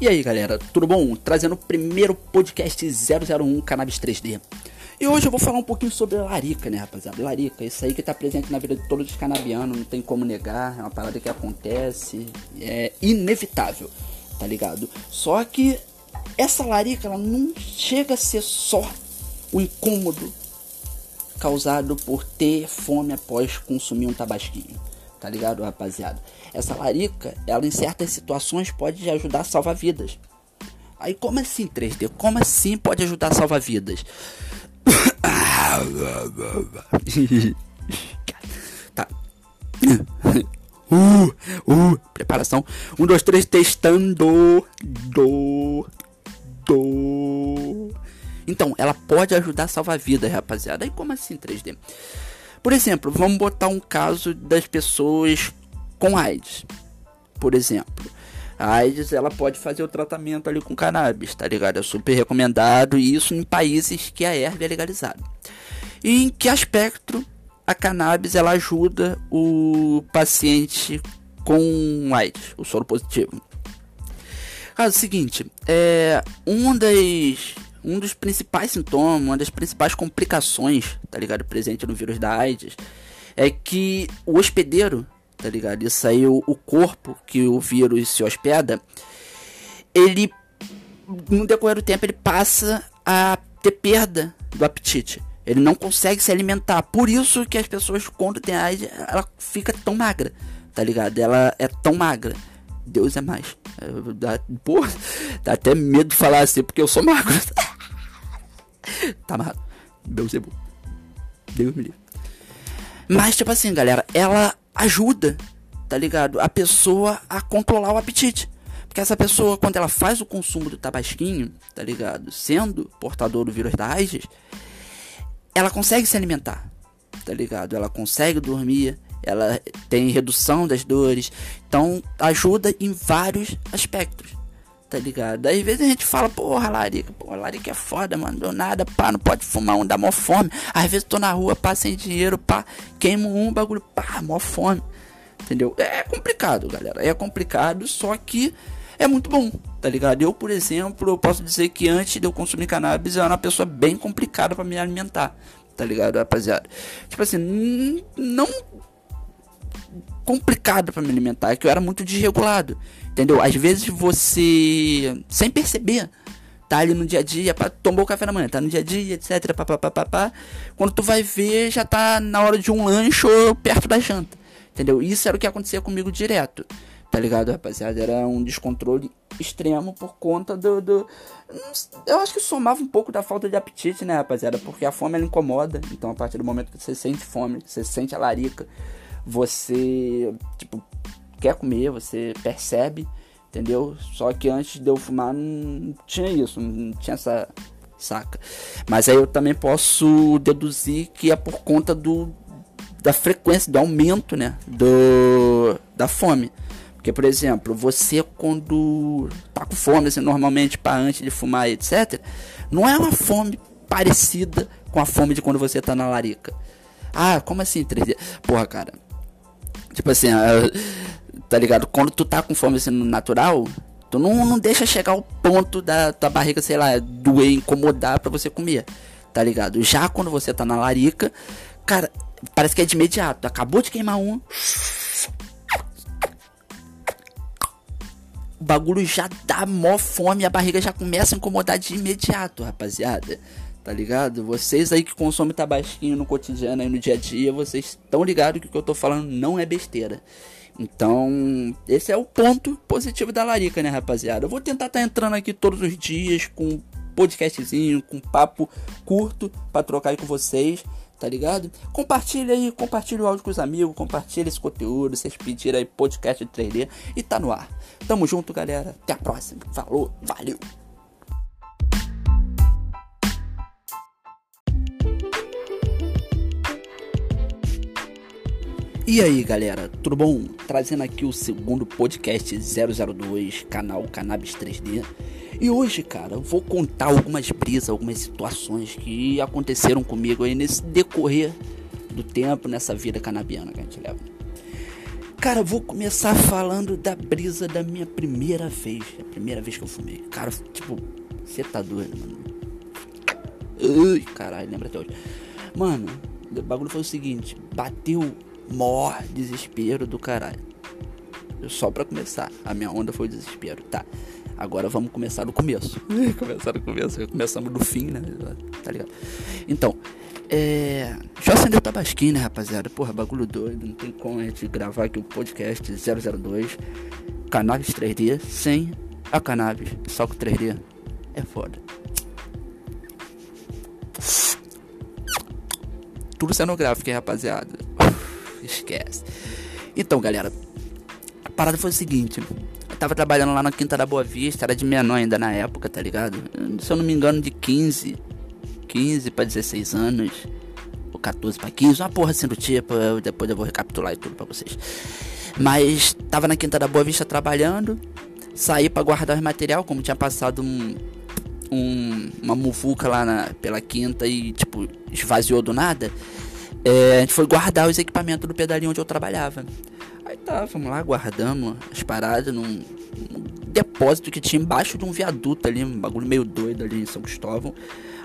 E aí galera, tudo bom? Trazendo o primeiro podcast 001 Cannabis 3D. E hoje eu vou falar um pouquinho sobre larica, né rapaziada? Larica, isso aí que tá presente na vida de todos os canabianos, não tem como negar, é uma parada que acontece, é inevitável, tá ligado? Só que essa larica, ela não chega a ser só o incômodo causado por ter fome após consumir um tabasquinho tá ligado, rapaziada? Essa larica, ela em certas situações pode ajudar a salvar vidas. Aí, como assim 3D? Como assim pode ajudar a salvar vidas? tá. Uh, uh, preparação. Um, dois, três, testando. Do. Do. Então, ela pode ajudar a salvar vidas, rapaziada. Aí, como assim 3D? Por exemplo, vamos botar um caso das pessoas com AIDS. Por exemplo, a AIDS ela pode fazer o tratamento ali com cannabis, tá ligado? É super recomendado e isso em países que a erva é legalizada. E em que aspecto a cannabis ela ajuda o paciente com AIDS, o soro positivo? Caso seguinte, é um das um dos principais sintomas, uma das principais complicações, tá ligado, presente no vírus da AIDS, é que o hospedeiro, tá ligado, isso aí o, o corpo que o vírus se hospeda, ele no decorrer do tempo ele passa a ter perda do apetite. Ele não consegue se alimentar. Por isso que as pessoas quando tem AIDS, ela fica tão magra, tá ligado? Ela é tão magra. Deus é mais. Dá, porra, dá até medo de falar assim, porque eu sou magro. tá amarrado. Beuzebu. Deus me livre. Mas, tipo assim, galera, ela ajuda, tá ligado? A pessoa a controlar o apetite. Porque essa pessoa, quando ela faz o consumo do tabasquinho, tá ligado? Sendo portador do vírus da AIDS, ela consegue se alimentar, tá ligado? Ela consegue dormir, ela tem redução das dores, então ajuda em vários aspectos, tá ligado? Às vezes a gente fala, porra, larica, porra, larica é foda, mano, deu nada, pá, não pode fumar um, dá mó fome. Às vezes tô na rua, pá, sem dinheiro, pá, queimo um bagulho, pá, mó fome, entendeu? É complicado, galera, é complicado, só que é muito bom, tá ligado? Eu, por exemplo, eu posso dizer que antes de eu consumir cannabis, eu era uma pessoa bem complicada para me alimentar, tá ligado, rapaziada? Tipo assim, não complicado para me alimentar, é que eu era muito desregulado, entendeu? Às vezes você, sem perceber, tá ali no dia a dia, pá, tomou o café da manhã, tá no dia a dia, etc, papapá, quando tu vai ver, já tá na hora de um lanche ou perto da janta, entendeu? Isso era o que acontecia comigo direto, tá ligado, rapaziada? Era um descontrole extremo por conta do, do, Eu acho que somava um pouco da falta de apetite, né, rapaziada? Porque a fome ela incomoda. Então, a partir do momento que você sente fome, você sente a larica, você, tipo, quer comer, você percebe, entendeu? Só que antes de eu fumar não tinha isso, não tinha essa saca. Mas aí eu também posso deduzir que é por conta do da frequência, do aumento, né, do da fome. Porque, por exemplo, você quando tá com fome, assim, normalmente para antes de fumar, etc, não é uma fome parecida com a fome de quando você tá na larica. Ah, como assim 3D? Porra, cara, Tipo assim, tá ligado? Quando tu tá com fome assim natural, tu não, não deixa chegar ao ponto da tua barriga, sei lá, doer, incomodar para você comer, tá ligado? Já quando você tá na larica, cara, parece que é de imediato. Acabou de queimar um. O bagulho já dá mó fome, a barriga já começa a incomodar de imediato, rapaziada tá ligado? Vocês aí que consomem tabasquinho no cotidiano aí no dia a dia, vocês estão ligados que o que eu tô falando não é besteira. Então, esse é o ponto positivo da larica, né, rapaziada? Eu vou tentar estar tá entrando aqui todos os dias com podcastzinho, com papo curto para trocar aí com vocês, tá ligado? Compartilha aí, compartilha o áudio com os amigos, compartilha esse conteúdo, vocês pediram aí podcast de 3D e tá no ar. Tamo junto, galera. Até a próxima. Falou, valeu. E aí galera, tudo bom? Trazendo aqui o segundo podcast 002, canal Cannabis 3D. E hoje, cara, eu vou contar algumas brisas, algumas situações que aconteceram comigo aí nesse decorrer do tempo, nessa vida canabiana que a gente leva. Cara, vou começar falando da brisa da minha primeira vez. A primeira vez que eu fumei. Cara, tipo, você tá doido, mano. Ui, caralho, lembra até hoje. Mano, o bagulho foi o seguinte: bateu maior desespero do caralho. Só pra começar, a minha onda foi o desespero, tá? Agora vamos começar do começo. começar do começo, começamos do fim, né? Tá ligado? Então, é. Deixa eu acender o tabasquinho, né, rapaziada? Porra, bagulho doido. Não tem como a gente gravar aqui o podcast 002 Cannabis 3D sem a cannabis, só com 3D. É foda. Tudo cenográfico, hein, rapaziada? Esquece. Então, galera, a parada foi o seguinte. Eu tava trabalhando lá na Quinta da Boa Vista, era de menor ainda na época, tá ligado? Se eu não me engano, de 15, 15 para 16 anos, ou 14 para 15, uma porra assim do tipo. Eu, depois eu vou recapitular e tudo pra vocês. Mas tava na Quinta da Boa Vista trabalhando, saí para guardar o material, como tinha passado um, um, uma muvuca lá na, pela quinta e, tipo, esvaziou do nada. É, a gente foi guardar os equipamentos do pedalinho onde eu trabalhava. Aí tá, vamos lá, guardamos as paradas num, num, depósito que tinha embaixo de um viaduto ali, um bagulho meio doido ali em São Cristóvão.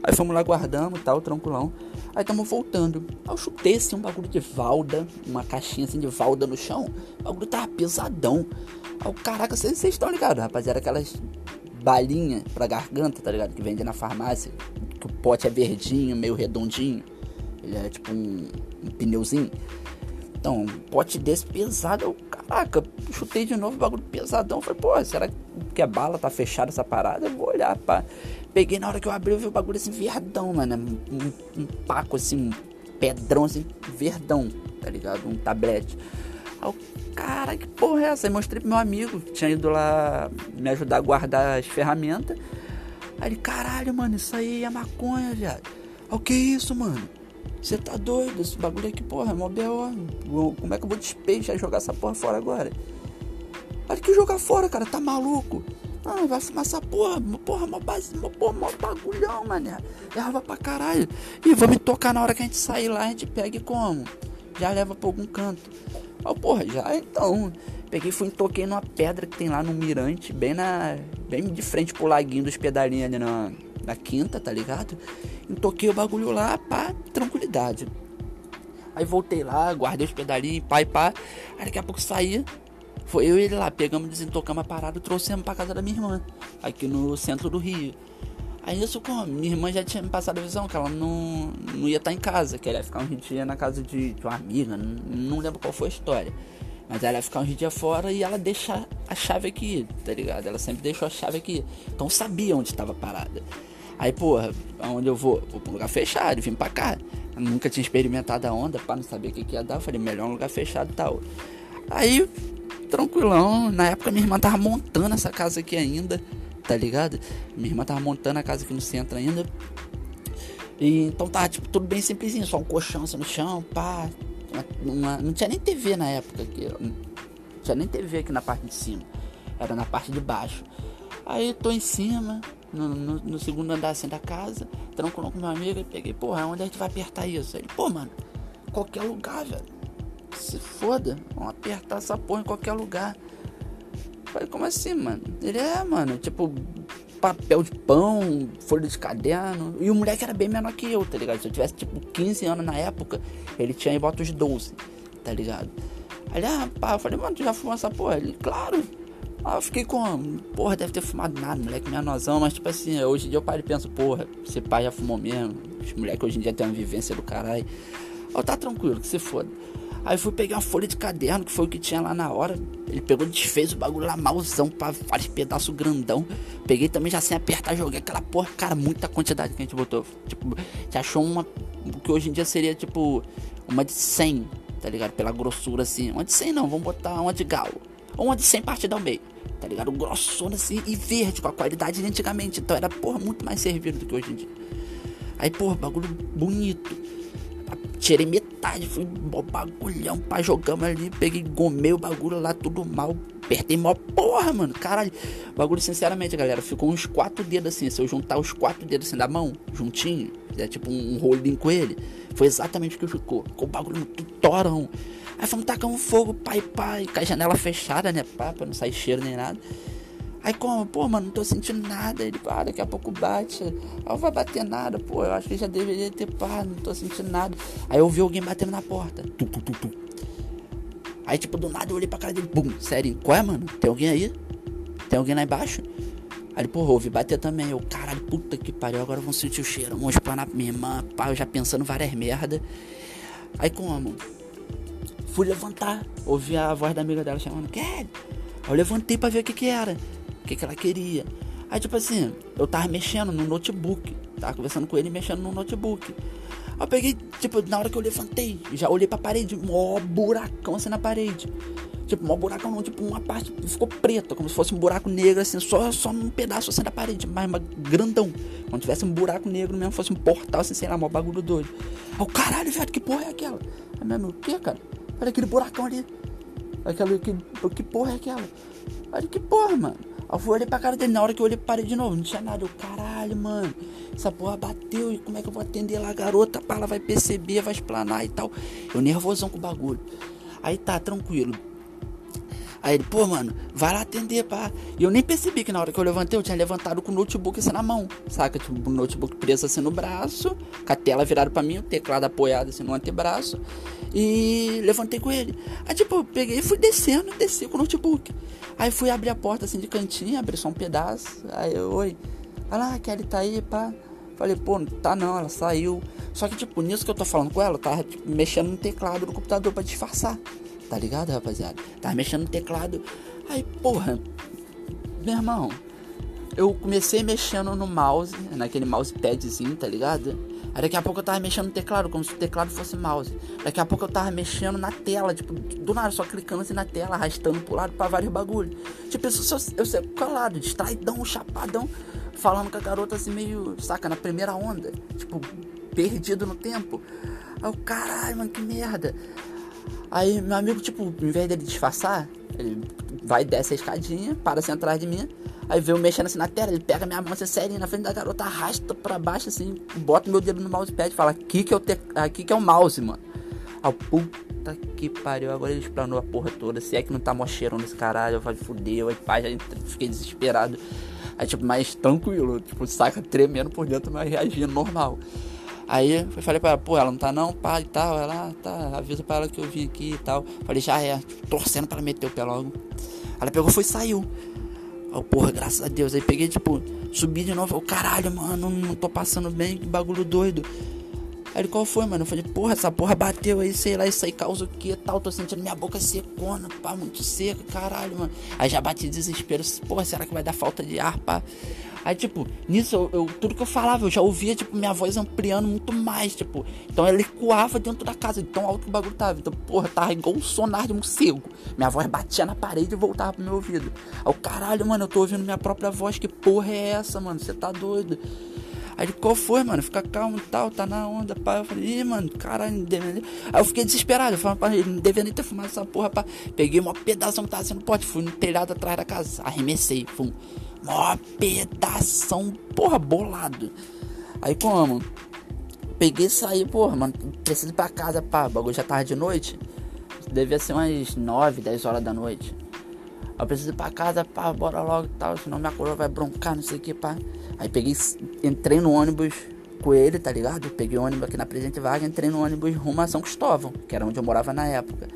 Aí fomos lá, guardamos tal, tranquilão. Aí estamos voltando. Aí eu chutei assim um bagulho de valda, uma caixinha assim de valda no chão. O bagulho tava pesadão. Aí caraca, vocês estão ligados, rapaziada, aquelas balinha pra garganta, tá ligado? Que vende na farmácia. Que o pote é verdinho, meio redondinho. Ele é tipo um, um pneuzinho. Então, um pote desse pesado, eu, caraca, chutei de novo o bagulho pesadão. Falei, pô, será que a bala tá fechada essa parada? Eu vou olhar, pá. Peguei na hora que eu abri, eu vi o bagulho assim, verdão, mano. Um, um paco assim, um pedrão assim, verdão, tá ligado? Um tablete. Aí eu, cara, que porra é essa? Aí mostrei pro meu amigo, que tinha ido lá me ajudar a guardar as ferramentas. Aí ele, caralho, mano, isso aí é maconha, viado. O que é isso, mano? Você tá doido? Esse bagulho aqui, porra, é mó B.O. Como é que eu vou despeixar e jogar essa porra fora agora? Olha que jogar fora, cara, tá maluco? Ah, vai fumar essa porra, porra, mó, base, mó, porra, mó bagulhão, mané. Erva pra caralho. E vou me tocar na hora que a gente sair lá, a gente pega e como? Já leva pra algum canto. Oh, porra, já então. Peguei fui e toquei numa pedra que tem lá no mirante, bem na. bem de frente pro laguinho dos pedalinhos ali na, na quinta, tá ligado? E toquei o bagulho lá, pá, tranquilidade. Aí voltei lá, guardei os pedalinhos, pá e pá. Aí daqui a pouco saí. Foi eu e ele lá, pegamos, desentocamos a parada e trouxemos pra casa da minha irmã, aqui no centro do Rio. Aí isso como? Minha irmã já tinha me passado a visão que ela não, não ia estar em casa, que ela ia ficar um dia na casa de, de uma amiga, não, não, lembro qual foi a história. Mas ela ia ficar um dia fora e ela deixa a chave aqui, tá ligado? Ela sempre deixou a chave aqui. Então sabia onde estava parada. Aí, porra, aonde eu vou? Vou pra um lugar fechado, vim pra cá. Eu nunca tinha experimentado a onda pra não saber o que, que ia dar. Eu falei, melhor um lugar fechado e tal. Aí, tranquilão, na época minha irmã tava montando essa casa aqui ainda tá ligado? Minha irmã tava montando a casa aqui no centro ainda. E então tá, tipo, tudo bem simplesinho, só um colchão assim no chão, pá. Uma, uma, não tinha nem TV na época aqui. Não tinha nem TV aqui na parte de cima. Era na parte de baixo. Aí tô em cima, no, no, no segundo andar assim da casa, tranquilo com meu amigo e peguei, porra, onde a gente vai apertar isso? Ele, pô, mano, qualquer lugar, velho. Se foda, vamos apertar essa porra em qualquer lugar. Falei, como assim, mano? Ele é, mano, tipo, papel de pão, folha de caderno. E o moleque era bem menor que eu, tá ligado? Se eu tivesse, tipo, 15 anos na época, ele tinha aí bota os 12, tá ligado? Aí, ah, pá, eu falei, mano, tu já fumou essa porra? Ele, claro. Aí eu fiquei com, porra, deve ter fumado nada, moleque menorzão, mas tipo assim, hoje em dia eu paro e penso, porra, esse pai já fumou mesmo. Os moleques hoje em dia tem uma vivência do caralho. Ó, tá tranquilo, que se foda. Aí fui pegar uma folha de caderno, que foi o que tinha lá na hora. Ele pegou, desfez o bagulho lá, malzão, pra vários pedaços grandão. Peguei também já sem apertar, joguei aquela porra, cara, muita quantidade que a gente botou. Tipo, gente achou uma, que hoje em dia seria tipo, uma de 100, tá ligado? Pela grossura assim. Uma de 100 não, vamos botar uma de galo. Ou uma de 100 partida ao meio, tá ligado? Grossona assim e verde, com a qualidade de antigamente. Então era, porra, muito mais servido do que hoje em dia. Aí, porra, bagulho bonito tirei metade, fui mó bagulhão, pá, jogamos ali, peguei, gomei o bagulho lá, tudo mal, apertei mó porra, mano, caralho. O bagulho, sinceramente, galera, ficou uns quatro dedos assim, se eu juntar os quatro dedos assim da mão, juntinho, fizer tipo um, rolinho com ele. Foi exatamente o que ficou. Ficou o bagulho muito torão. Aí fomos tacando fogo, pai, pai, com a janela fechada, né, pá, pra não sair cheiro nem nada. Aí como, pô, mano, não tô sentindo nada. Ele, pá, daqui a pouco bate. Aí não vai bater nada, pô, eu acho que já deveria ter, pá, não tô sentindo nada. Aí eu vi alguém batendo na porta. Tu, tu, tu, tu. Aí, tipo, do nada eu olhei pra cara dele, bum, sério, qual é, mano? Tem alguém aí? Tem alguém lá embaixo? Aí, porra, ouvi bater também. Eu, caralho, puta que pariu, agora vão sentir o cheiro. Vamos espanar pra minha irmã, pá, já pensando várias merda. Aí, como? Fui levantar, ouvi a voz da amiga dela chamando, Kelly. Aí eu levantei pra ver o que que era, o que que ela queria. Aí, tipo assim, eu tava mexendo no notebook, tava conversando com ele mexendo no notebook. Aí eu peguei, tipo, na hora que eu levantei, já olhei pra parede, mó buracão assim na parede. Tipo, mó buracão não, tipo, uma parte ficou preta, como se fosse um buraco negro, assim, só, só num pedaço assim da parede, mas uma grandão. Como tivesse um buraco negro mesmo, fosse um portal, assim, sei lá, mó bagulho doido. Aí o caralho, velho, que porra é aquela? Aí meu amigo, o que, cara? Olha aquele buracão ali. Aquela, que, que porra é aquela? Olha que porra, mano. Aí eu fui olhei pra cara dele, na hora que eu olhei parei de novo, não tinha nada. Eu, caralho, mano, essa porra bateu e como é que eu vou atender lá a garota? Pá, ela vai perceber, vai explanar e tal. Eu nervosão com o bagulho. Aí tá, tranquilo. Aí ele, pô, mano, vai lá atender, pá. E eu nem percebi que na hora que eu levantei, eu tinha levantado com o notebook assim na mão, saca? Tipo, o notebook preso assim no braço, com a tela virada pra mim, o teclado apoiado assim no antebraço. E levantei com ele. Aí, tipo, eu peguei e fui descendo desci com o notebook. Aí fui abrir a porta assim de cantinho, abri só um pedaço. Aí oi. Olha lá, a Kelly tá aí, pá. Falei, pô, não tá não, ela saiu. Só que, tipo, nisso que eu tô falando com ela, eu tava tipo, mexendo no teclado do computador pra disfarçar tá ligado, rapaziada? Tava mexendo no teclado. Aí, porra, meu irmão, eu comecei mexendo no mouse, naquele mousepadzinho, tá ligado? Aí daqui a pouco eu tava mexendo no teclado, como se o teclado fosse mouse. Daqui a pouco eu tava mexendo na tela, tipo, do nada, só clicando assim na tela, arrastando pro lado pra vários bagulho. Tipo, eu, eu, eu sei colado, distraidão, chapadão, falando com a garota assim, meio, saca, na primeira onda. Tipo, perdido no tempo. Aí eu, caralho, mano, que merda. Aí meu amigo, tipo, em vez dele disfarçar, ele vai, desce a escadinha, para assim atrás de mim. Aí vê eu mexendo assim na tela, ele pega minha mão assim, sério, na frente da garota, arrasta pra baixo assim, bota meu dedo no mousepad e fala, aqui que, eu te... aqui que é o mouse, mano. Aí puta que pariu, agora ele explanou a porra toda. Se é que não tá mocheirão nesse caralho, eu falei, fudeu, aí pai, já fiquei desesperado. Aí tipo, mais tranquilo, tipo, saca tremendo por dentro, mas reagindo normal. Aí eu falei pra ela, pô, ela não tá não, pá e tal. Ela, ah, tá, avisa pra ela que eu vim aqui e tal. Falei, já é, torcendo pra ela meter o pé logo. Ela pegou foi e saiu. Aí, porra, graças a Deus. Aí peguei, tipo, subi de novo. Falei, caralho, mano, não tô passando bem, que bagulho doido. Aí ele, qual foi, mano? Eu falei, porra, essa porra bateu aí, sei lá, isso aí causa o que tal? Tô sentindo minha boca secona, pá, muito seca, caralho, mano. Aí já bati desespero, porra, será que vai dar falta de ar, pá? Aí, tipo, nisso, eu, eu, tudo que eu falava, eu já ouvia, tipo, minha voz ampliando muito mais, tipo. Então ela ecoava dentro da casa, tão alto que o bagulho tava. Então, porra, tava igual um sonar de morcego. Minha voz batia na parede e voltava pro meu ouvido. Aí o caralho, mano, eu tô ouvindo minha própria voz, que porra é essa, mano? Você tá doido? Aí ele, qual foi, mano? Fica calmo e tal, tá na onda, pá. Eu falei, ih, mano, caralho, não devia nem... Aí eu fiquei desesperado, eu falei, pá, não devia nem ter fumado essa porra, pá. Peguei uma pedaço que tava sendo pote, fui no telhado atrás da casa, arremessei, fum. Mó pedação, porra, bolado. Aí como? Peguei e saí, porra, mano, preciso ir pra casa, pá. O bagulho já tava de noite. Devia ser umas 9, 10 horas da noite. Eu preciso ir pra casa, pá, bora logo e tal. Senão minha coroa vai broncar, não sei o que, pá. Aí peguei, entrei no ônibus com ele, tá ligado? Peguei o ônibus aqui na Presidente Vaga, entrei no ônibus rumo a São Cristóvão, que era onde eu morava na época.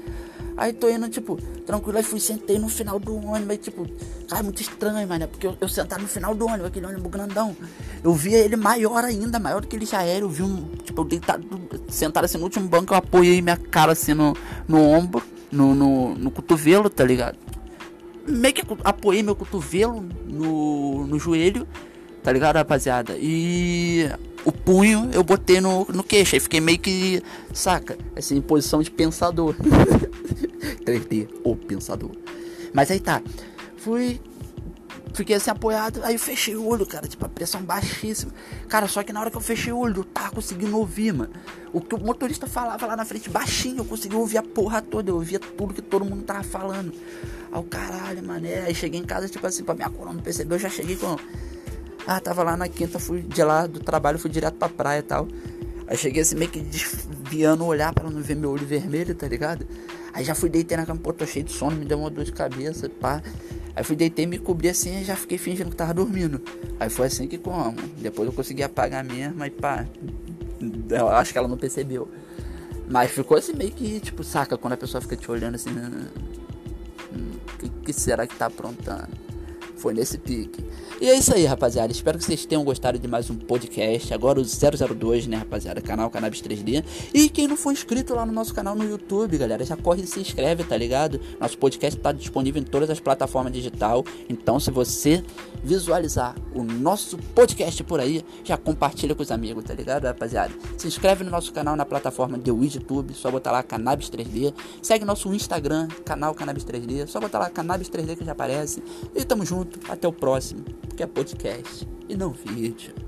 Aí tô indo, tipo, tranquilo, aí fui, sentei no final do ônibus, aí, tipo, cara, muito estranho, mano, porque eu, eu sentado no final do ônibus, aquele ônibus grandão, eu via ele maior ainda, maior do que ele já era, eu vi um, tipo, eu deitado, sentado assim no último banco, eu apoiei minha cara assim no, no ombro, no, no, no cotovelo, tá ligado? Meio que apoiei meu cotovelo no, no joelho, tá ligado, rapaziada? E o punho eu botei no, no queixo. Aí fiquei meio que, saca? Assim, em posição de pensador. 3D, o pensador. Mas aí tá. Fui. Fiquei assim apoiado, aí eu fechei o olho, cara, tipo, a pressão baixíssima. Cara, só que na hora que eu fechei o olho, eu tava conseguindo ouvir, mano. O que o motorista falava lá na frente, baixinho, eu consegui ouvir a porra toda, eu ouvia tudo que todo mundo tava falando. Aí o caralho, mano, é. Aí cheguei em casa, tipo assim, pra minha coroa não percebeu, eu já cheguei com Ah, tava lá na quinta, fui de lá do trabalho, fui direto pra praia e tal. Aí cheguei assim meio que desviando o olhar pra não ver meu olho vermelho, tá ligado? Aí já fui deitei na cama, pô, tô cheio de sono, me deu uma dor de cabeça, pá. Aí fui deitei, me cobri assim e já fiquei fingindo que tava dormindo. Aí foi assim que como. Depois eu consegui apagar mesmo, aí pá. Eu acho que ela não percebeu. Mas ficou assim meio que, tipo, saca, quando a pessoa fica te olhando assim. O hum, que, que será que tá aprontando? Foi nesse pique. E é isso aí, rapaziada. Espero que vocês tenham gostado de mais um podcast. Agora o 002, né, rapaziada? Canal Cannabis 3D. E quem não for inscrito lá no nosso canal no YouTube, galera, já corre e se inscreve, tá ligado? Nosso podcast tá disponível em todas as plataformas digital. Então, se você visualizar o nosso podcast por aí, já compartilha com os amigos, tá ligado, rapaziada? Se inscreve no nosso canal na plataforma de YouTube, só botar lá Cannabis 3D. Segue nosso Instagram, canal Cannabis 3D, só botar lá Cannabis 3D que já aparece. E tamo junto, até o próximo, porque é podcast e não vídeo.